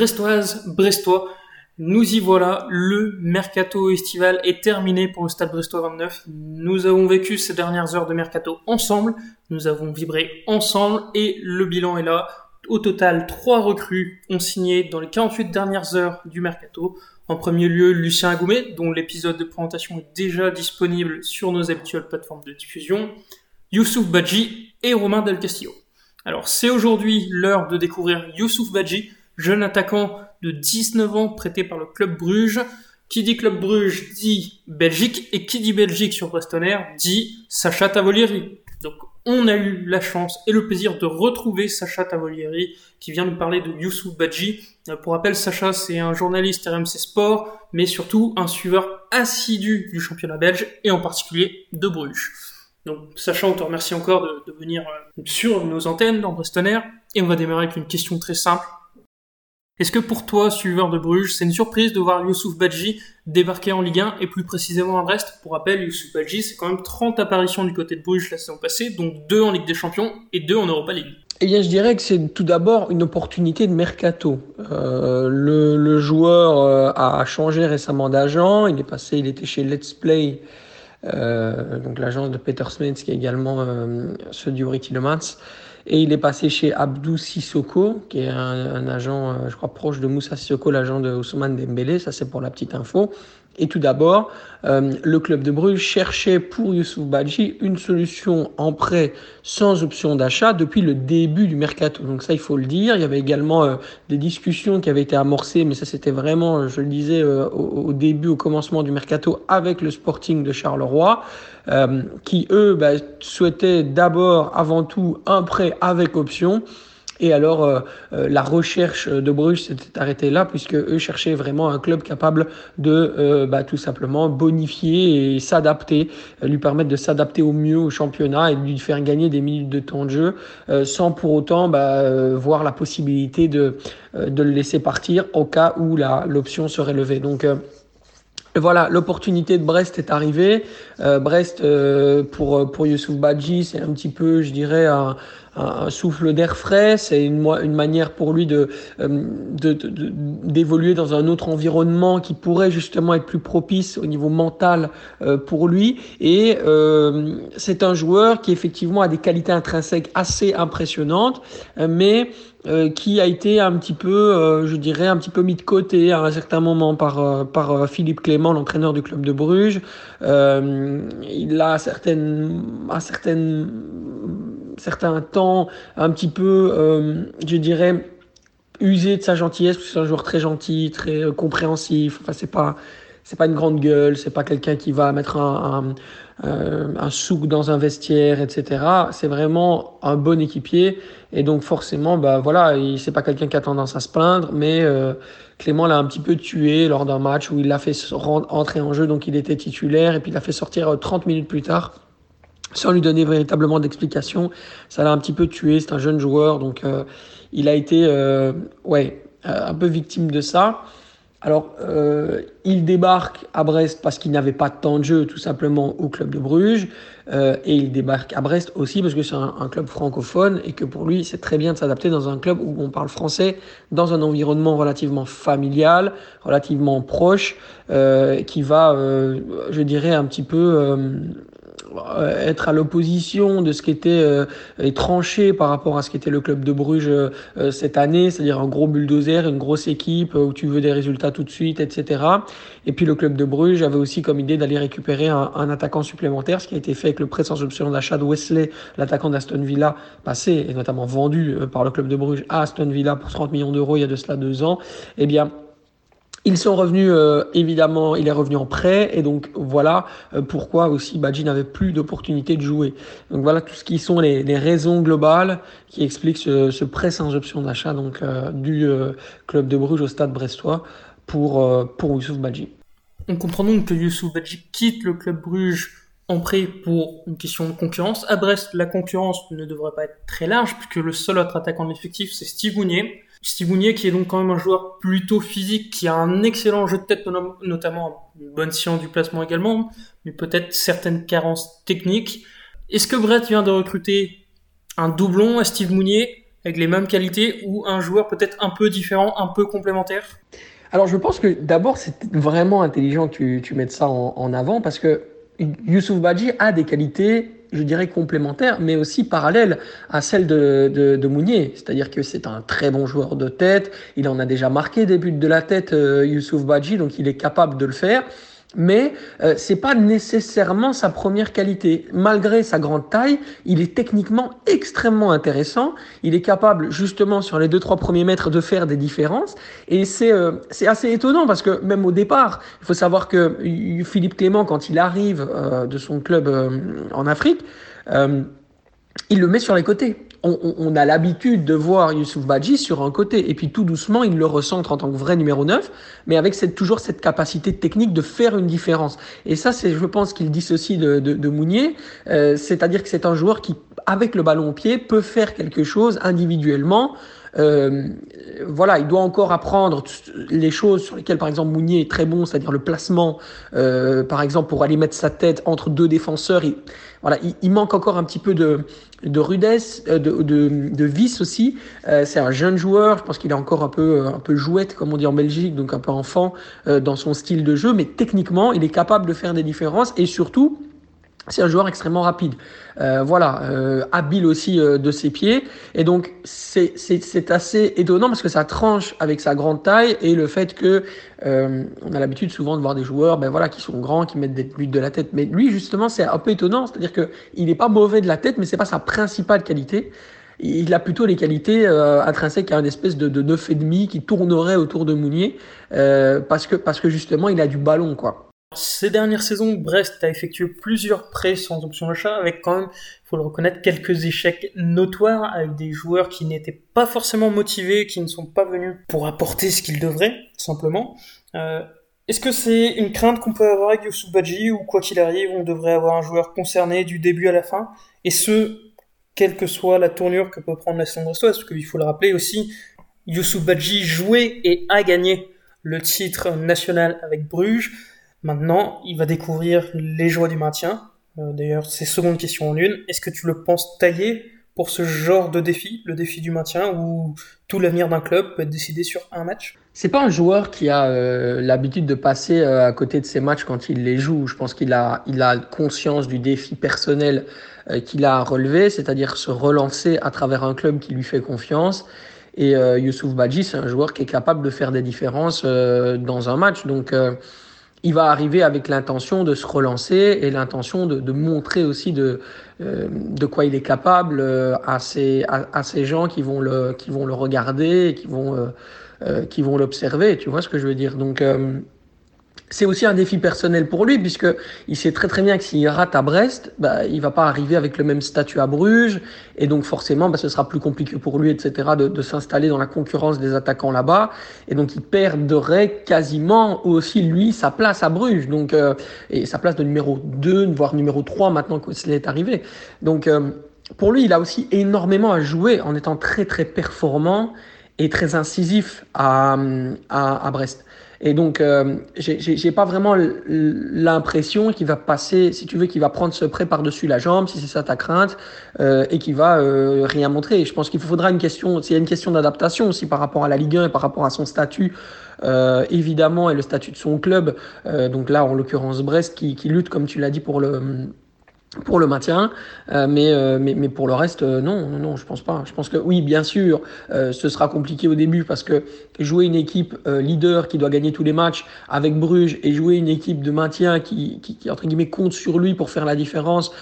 Brestoise, Brestois, nous y voilà, le mercato estival est terminé pour le Stade Brestois 29. Nous avons vécu ces dernières heures de mercato ensemble, nous avons vibré ensemble et le bilan est là. Au total, trois recrues ont signé dans les 48 dernières heures du mercato. En premier lieu, Lucien Agoumet, dont l'épisode de présentation est déjà disponible sur nos habituelles plateformes de diffusion, Youssouf Badji et Romain Del Castillo. Alors, c'est aujourd'hui l'heure de découvrir Youssouf Badji, jeune attaquant de 19 ans prêté par le club Bruges. Qui dit club Bruges dit Belgique et qui dit Belgique sur Brestonaire dit Sacha Tavolieri. Donc on a eu la chance et le plaisir de retrouver Sacha Tavolieri qui vient nous parler de Youssouf Badji. Euh, pour rappel, Sacha c'est un journaliste RMC Sport, mais surtout un suiveur assidu du championnat belge et en particulier de Bruges. Donc Sacha, on te remercie encore de, venir euh, sur nos antennes dans Brestonaire et on va démarrer avec une question très simple. Est-ce que pour toi, suiveur de Bruges, c'est une surprise de voir Youssouf Badji débarquer en Ligue 1 et plus précisément à Brest? Pour rappel, Youssouf Badji, c'est quand même 30 apparitions du côté de Bruges la saison passée, donc 2 en Ligue des Champions et 2 en Europa League. Eh bien, je dirais que c'est tout d'abord une opportunité de mercato. Euh, le, joueur euh, a changé récemment d'agent. Il est passé, il était chez Let's Play, euh, donc l'agence de Peter Smith, qui est également ceux du Tillemans. Et il est passé chez Abdou Sissoko, qui est un, agent, euh, je crois, proche de Moussa Sissoko, l'agent de Ousmane Dembélé. Ça, c'est pour la petite info. Et tout d'abord, euh, le club de Bruges cherchait pour Youssouf Badji une solution en prêt sans option d'achat depuis le début du mercato. Donc ça, il faut le dire. Il y avait également euh, des discussions qui avaient été amorcées, mais ça c'était vraiment, je le disais, au, début, au commencement du mercato avec le Sporting de Charleroi. Euh, qui eux bah, souhaitaient d'abord, avant tout, un prêt avec option. Et alors, euh, euh, la recherche de Bruges s'était arrêtée là, puisque eux cherchaient vraiment un club capable de bah, tout simplement bonifier et s'adapter, lui permettre de s'adapter au mieux au championnat et de lui faire gagner des minutes de temps de jeu, sans pour autant bah, voir la possibilité de, de le laisser partir au cas où l'option serait levée. Donc, voilà, l'opportunité de Brest est arrivée. Euh, Brest, euh, pour, pour Youssouf Badji, c'est un petit peu, je dirais, un, souffle d'air frais, c'est une, manière pour lui de, euh, d'évoluer dans un autre environnement qui pourrait justement être plus propice au niveau mental euh, pour lui. Et euh, c'est un joueur qui effectivement a des qualités intrinsèques assez impressionnantes, mais qui a été un petit peu, je dirais, un petit peu mis de côté à un certain moment par, par Philippe Clément, l'entraîneur du club de Bruges. il a certaines, a certaines certains temps un petit peu, euh, je dirais, usé de sa gentillesse, parce que c'est un joueur très gentil, très euh, compréhensif. Enfin, c'est pas, pas une grande gueule, c'est pas quelqu'un qui va mettre un, euh, un, souk dans un vestiaire, etc. C'est vraiment un bon équipier. Et donc, forcément, bah, voilà, c'est pas quelqu'un qui a tendance à se plaindre, mais Clément l'a un petit peu tué lors d'un match où il l'a fait entrer en jeu, donc il était titulaire, et puis il l'a fait sortir 30 minutes plus tard sans lui donner véritablement d'explication. Ça l'a un petit peu tué, c'est un jeune joueur, donc euh, il a été euh, ouais, euh, un peu victime de ça. Alors, euh, il débarque à Brest parce qu'il n'avait pas de temps de jeu, tout simplement, au club de Bruges. Euh, et il débarque à Brest aussi parce que c'est un, club francophone et que pour lui, c'est très bien de s'adapter dans un club où on parle français, dans un environnement relativement familial, relativement proche, euh, qui va, je dirais, un petit peu euh, être à l'opposition de ce qui était euh, tranché par rapport à ce qu'était le club de Bruges euh, cette année, c'est-à-dire un gros bulldozer, une grosse équipe où tu veux des résultats tout de suite, etc. Et puis le club de Bruges avait aussi comme idée d'aller récupérer un, un, attaquant supplémentaire, ce qui a été fait avec le prêt sans option d'achat de Wesley, l'attaquant d'Aston Villa, passé et notamment vendu par le club de Bruges à Aston Villa pour 30 millions d'euros il y a de cela deux ans. Eh bien, ils sont revenus, euh, évidemment, il est revenu en prêt, et donc voilà euh, pourquoi aussi Badji n'avait plus d'opportunité de jouer. Donc voilà tout ce qui sont les, les raisons globales qui expliquent ce, ce prêt sans option d'achat donc euh, du club de Bruges au stade brestois pour, pour Youssouf Badji. On comprend donc que Youssouf Badji quitte le club Bruges en prêt pour une question de concurrence. À Brest, la concurrence ne devrait pas être très large, puisque le seul autre attaquant de l'effectif, c'est Steve Mounier. Steve Mounier qui est donc quand même un joueur plutôt physique, qui a un excellent jeu de tête, notamment une bonne science du placement également, mais peut-être certaines carences techniques. Est-ce que Brett vient de recruter un doublon à Steve Mounier avec les mêmes qualités ou un joueur peut-être un peu différent, un peu complémentaire? Alors je pense que d'abord c'est vraiment intelligent que tu, mettes ça en, en avant parce que Youssouf Badji a des qualités je dirais, complémentaires, mais aussi parallèles à celles de, de, de Mounier. C'est-à-dire que c'est un très bon joueur de tête. Il en a déjà marqué des buts de la tête, euh, Youssouf Badji, donc il est capable de le faire mais euh, c'est pas nécessairement sa première qualité. Malgré sa grande taille, il est techniquement extrêmement intéressant. Il est capable justement sur les deux trois premiers mètres de faire des différences et c'est euh, c'est assez étonnant parce que même au départ, il faut savoir que Philippe Clément quand il arrive euh, de son club euh, en Afrique, il le met sur les côtés on, a l'habitude de voir Youssouf Badji sur un côté, et puis tout doucement, il le recentre en tant que vrai numéro 9, mais avec cette, toujours cette capacité technique de faire une différence. Et ça, c'est, je pense, qu'il dissocie de, de, de Mounier, euh, c'est-à-dire que c'est un joueur qui, avec le ballon au pied, peut faire quelque chose individuellement, euh, voilà, il doit encore apprendre les choses sur lesquelles, par exemple, Mounier est très bon, c'est-à-dire le placement, euh, par exemple, pour aller mettre sa tête entre deux défenseurs. Il, voilà, il, manque encore un petit peu de, de rudesse, euh, de, de, de vice aussi. Euh, c'est un jeune joueur, je pense qu'il est encore un peu, un peu jouette, comme on dit en Belgique, donc un peu enfant euh, dans son style de jeu, mais techniquement, il est capable de faire des différences et surtout, c'est un joueur extrêmement rapide. Euh, voilà, euh, habile aussi euh, de ses pieds. Et donc, c'est assez étonnant parce que ça tranche avec sa grande taille et le fait que euh, on a l'habitude souvent de voir des joueurs ben voilà, qui sont grands, qui mettent des buts de la tête. Mais lui, justement, c'est un peu étonnant. C'est-à-dire qu'il n'est pas mauvais de la tête, mais c'est pas sa principale qualité. Il a plutôt les qualités euh, intrinsèques à une espèce de, de neuf et demi qui tournerait autour de Mounier parce que parce que justement il a du ballon quoi. Ces dernières saisons, Brest a effectué plusieurs prêts sans option d'achat, avec quand même, il faut le reconnaître, quelques échecs notoires, avec des joueurs qui n'étaient pas forcément motivés, qui ne sont pas venus pour apporter ce qu'ils devraient, simplement. Euh, Est-ce que c'est une crainte qu'on peut avoir avec Youssouf Badji, ou quoi qu'il arrive, on devrait avoir un joueur concerné du début à la fin, et ce, quelle que soit la tournure que peut prendre la saison brestoise, parce qu'il faut le rappeler aussi, Youssouf Badji jouait et a gagné le titre national avec Bruges, Maintenant, il va découvrir les joies du maintien. Euh, D'ailleurs, c'est seconde question en une. Est-ce que tu le penses taillé pour ce genre de défi, le défi du maintien, où tout l'avenir d'un club peut être décidé sur un match? C'est pas un joueur qui a euh, l'habitude de passer euh, à côté de ses matchs quand il les joue. Je pense qu'il a, il a conscience du défi personnel qu'il a à relever, c'est-à-dire se relancer à travers un club qui lui fait confiance. Et Youssouf Badji, c'est un joueur qui est capable de faire des différences dans un match. Donc il va arriver avec l'intention de se relancer et l'intention de, de, montrer aussi de, euh, de quoi il est capable euh, à, ces, à, à, ces gens qui vont le, qui vont le regarder et qui vont, euh, euh qui vont l'observer. Tu vois ce que je veux dire? Donc, c'est aussi un défi personnel pour lui, puisque il sait très très bien que s'il rate à Brest, bah, il va pas arriver avec le même statut à Bruges, et donc forcément, bah, ce sera plus compliqué pour lui, etc., de, s'installer dans la concurrence des attaquants là-bas, et donc il perdrait quasiment aussi lui sa place à Bruges, donc euh, et sa place de numéro 2, voire numéro 3 maintenant que cela est arrivé. Donc euh, pour lui, il a aussi énormément à jouer en étant très très performant et très incisif à, à, Brest. Et donc, euh, j'ai pas vraiment l'impression qu'il va passer, si tu veux, qu'il va prendre ce prêt par-dessus la jambe, si c'est ça ta crainte, euh, et qu'il va euh, rien montrer. Je pense qu'il faudra une question, s'il y a une question d'adaptation aussi par rapport à la Ligue 1 et par rapport à son statut, euh, évidemment, et le statut de son club. Donc là, en l'occurrence, Brest, qui, qui lutte, comme tu l'as dit, pour le pour le maintien, euh, mais, euh, mais, mais pour le reste, euh, non, non, non, je pense pas. Je pense que oui, bien sûr, euh, ce sera compliqué au début parce que jouer une équipe euh, leader qui doit gagner tous les matchs avec Bruges et jouer une équipe de maintien qui, qui, qui entre guillemets compte sur lui pour faire la différence,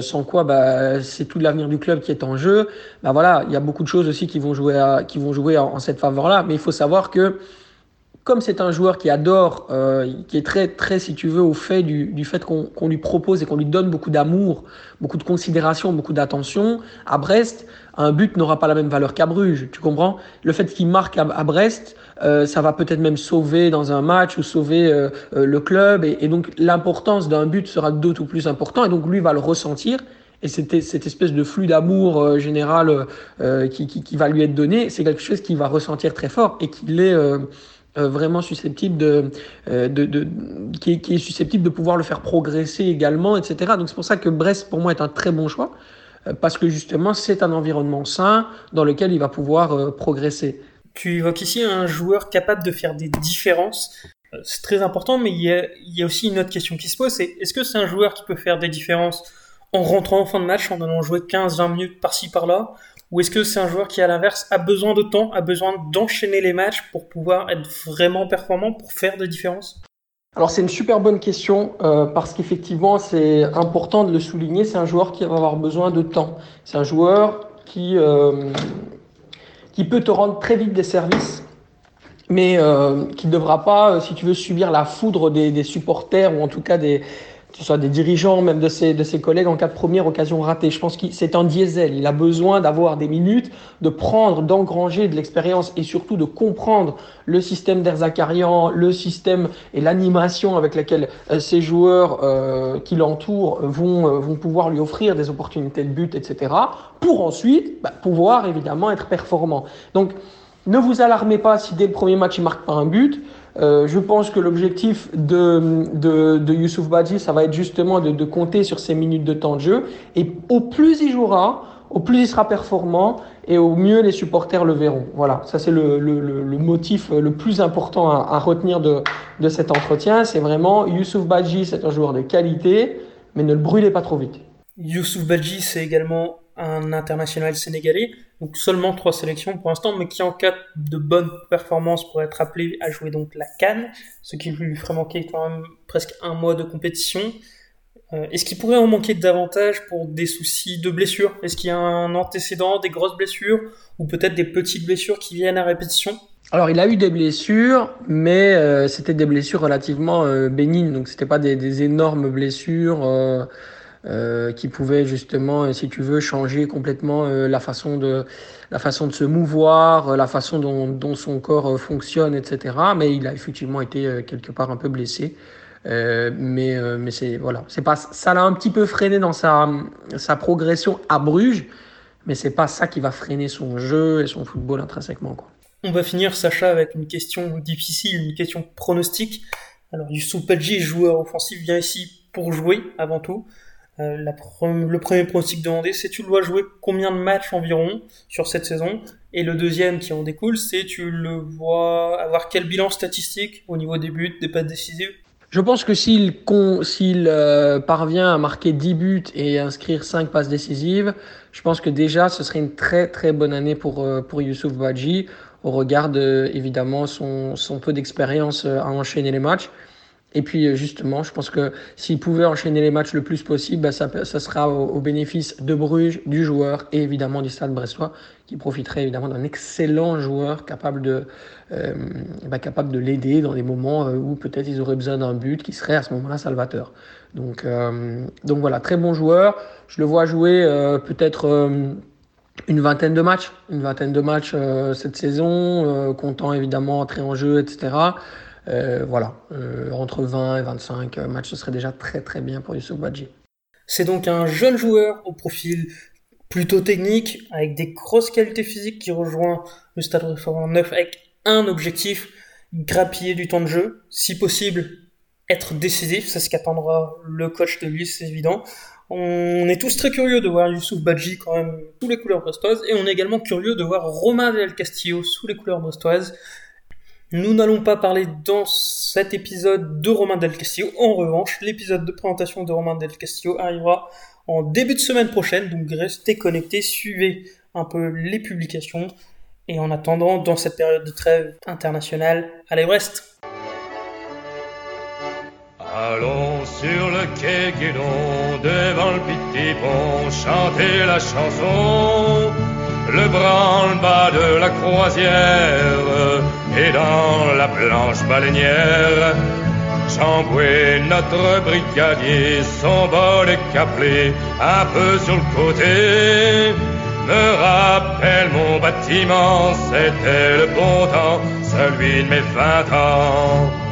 sans quoi bah, c'est tout l'avenir du club qui est en jeu. Bah voilà, il y a beaucoup de choses aussi qui vont jouer, à, qui vont jouer en, en cette faveur-là, mais il faut savoir que comme c'est un joueur qui adore, euh, qui est très, très, si tu veux, au fait du, du fait qu'on qu lui propose et qu'on lui donne beaucoup d'amour, beaucoup de considération, beaucoup d'attention, à Brest, un but n'aura pas la même valeur qu'à Bruges, tu comprends? Le fait qu'il marque à, à Brest, euh, ça va peut-être même sauver dans un match ou sauver euh, euh, le club, et, donc l'importance d'un but sera d'autant plus important, et donc lui va le ressentir. Et cette, cette espèce de flux d'amour euh, général euh, qui, qui, qui, va lui être donné, c'est quelque chose qu'il va ressentir très fort et qu'il est euh, euh, vraiment susceptible de, euh, de, de qui, est, qui, est, susceptible de pouvoir le faire progresser également, etc. Donc c'est pour ça que Brest pour moi est un très bon choix. parce que justement c'est un environnement sain dans lequel il va pouvoir progresser. Tu évoques ici un joueur capable de faire des différences. C'est très important, mais il y, a, il y a aussi une autre question qui se pose, c'est est-ce que c'est un joueur qui peut faire des différences en rentrant en fin de match, en allant jouer 15-20 minutes par-ci par-là Ou est-ce que c'est un joueur qui, à l'inverse, a besoin de temps, a besoin d'enchaîner les matchs pour pouvoir être vraiment performant, pour faire des différences? Alors c'est une super bonne question euh, parce qu'effectivement c'est important de le souligner, c'est un joueur qui va avoir besoin de temps. C'est un joueur qui, euh, qui peut te rendre très vite des services, mais euh, qui ne devra pas, si tu veux, subir la foudre des supporters ou en tout cas des, que ce soit des dirigeants, même de ses, de ses collègues en cas de première occasion ratée. Je pense que c'est un diesel. Il a besoin d'avoir des minutes, de prendre, d'engranger de l'expérience et surtout de comprendre le système d'Erzakarian, le système et l'animation avec laquelle euh, ces joueurs euh, qui l'entourent vont, euh, vont pouvoir lui offrir des opportunités de but, etc. pour ensuite bah, pouvoir évidemment être performant. Donc, ne vous alarmez pas si dès le premier match il marque pas un but. Euh, je pense que l'objectif de, de, de, Youssouf Badji, ça va être justement de, compter sur ses minutes de temps de jeu. Et au plus il jouera, au plus il sera performant et au mieux les supporters le verront. Voilà, ça c'est le, le, le, motif le plus important à, à retenir de, de cet entretien. C'est vraiment Youssouf Badji, c'est un joueur de qualité, mais ne le brûlez pas trop vite. Youssouf Badji, c'est également un international sénégalais, donc seulement trois sélections pour l'instant, mais qui en cas de bonne performance pourrait être appelé à jouer donc la Cannes, ce qui lui ferait manquer quand même presque un mois de compétition. Euh, est-ce qu'il pourrait en manquer davantage pour des soucis de blessure Est-ce qu'il y a un antécédent, des grosses blessures, ou peut-être des petites blessures qui viennent à répétition? Alors, il a eu des blessures, mais euh, c'était des blessures relativement euh, bénignes, donc c'était pas des, énormes blessures. Euh, euh, qui pouvait justement, si tu veux, changer complètement euh, la façon de la façon de se mouvoir, euh, la façon dont, son corps fonctionne, etc. Mais il a effectivement été quelque part un peu blessé. mais mais c'est voilà, c'est pas ça l'a un petit peu freiné dans sa progression à Bruges, mais c'est pas ça qui va freiner son jeu et son football intrinsèquement quoi. On va finir Sacha avec une question difficile, une question pronostique. Alors Youssouf Padji, joueur offensif, vient ici pour jouer avant tout. Euh, la le premier pronostic demandé, c'est tu dois jouer combien de matchs environ sur cette saison? Et le deuxième qui en découle, c'est tu le vois avoir quel bilan statistique au niveau des buts, des passes décisives? Je pense que s'il euh, parvient à marquer 10 buts et inscrire 5 passes décisives, je pense que déjà ce serait une très très bonne année pour, euh, pour Youssouf Badji au regard de évidemment son, son peu d'expérience à enchaîner les matchs. Et puis euh, justement, je pense que s'il pouvait enchaîner les matchs le plus possible, bah, ça, ça, sera au, bénéfice de Bruges, du joueur et évidemment du Stade Brestois, qui profiterait évidemment d'un excellent joueur capable de, euh, bah, capable de l'aider dans des moments euh, où peut-être ils auraient besoin d'un but, qui serait à ce moment-là salvateur. Donc, euh, donc voilà, très bon joueur. Je le vois jouer euh, peut-être une vingtaine de matchs, une vingtaine de matchs cette saison, comptant évidemment entrer en jeu, etc. Euh, voilà, euh, entre 20 et 25 matchs, ce serait déjà très très bien pour Youssouf Badji. C'est donc un jeune joueur au profil plutôt technique, avec des grosses qualités physiques qui rejoint le Stade Réforme 9 avec un objectif, grappiller du temps de jeu, si possible être décisif, c'est ce qu'attendra le coach de lui, c'est évident. On est tous très curieux de voir Youssouf Badji quand même sous les couleurs brestoises et on est également curieux de voir Romain Del Castillo sous les couleurs brestoises. Nous n'allons pas parler dans cet épisode de Romain Del Castillo. En revanche, l'épisode de présentation de Romain Del Castillo arrivera en début de semaine prochaine. Donc restez connectés, suivez un peu les publications. Et en attendant, dans cette période de trêve internationale, allez Brest Allons sur le quai Guédon, devant le petit pont, chanter la chanson, le branle-bas de la croisière et dans la planche baleinière, Chamboué, notre brigadier, son bol est caplé un peu sur le côté. Me rappelle mon bâtiment, c'était le bon temps, celui de mes vingt ans.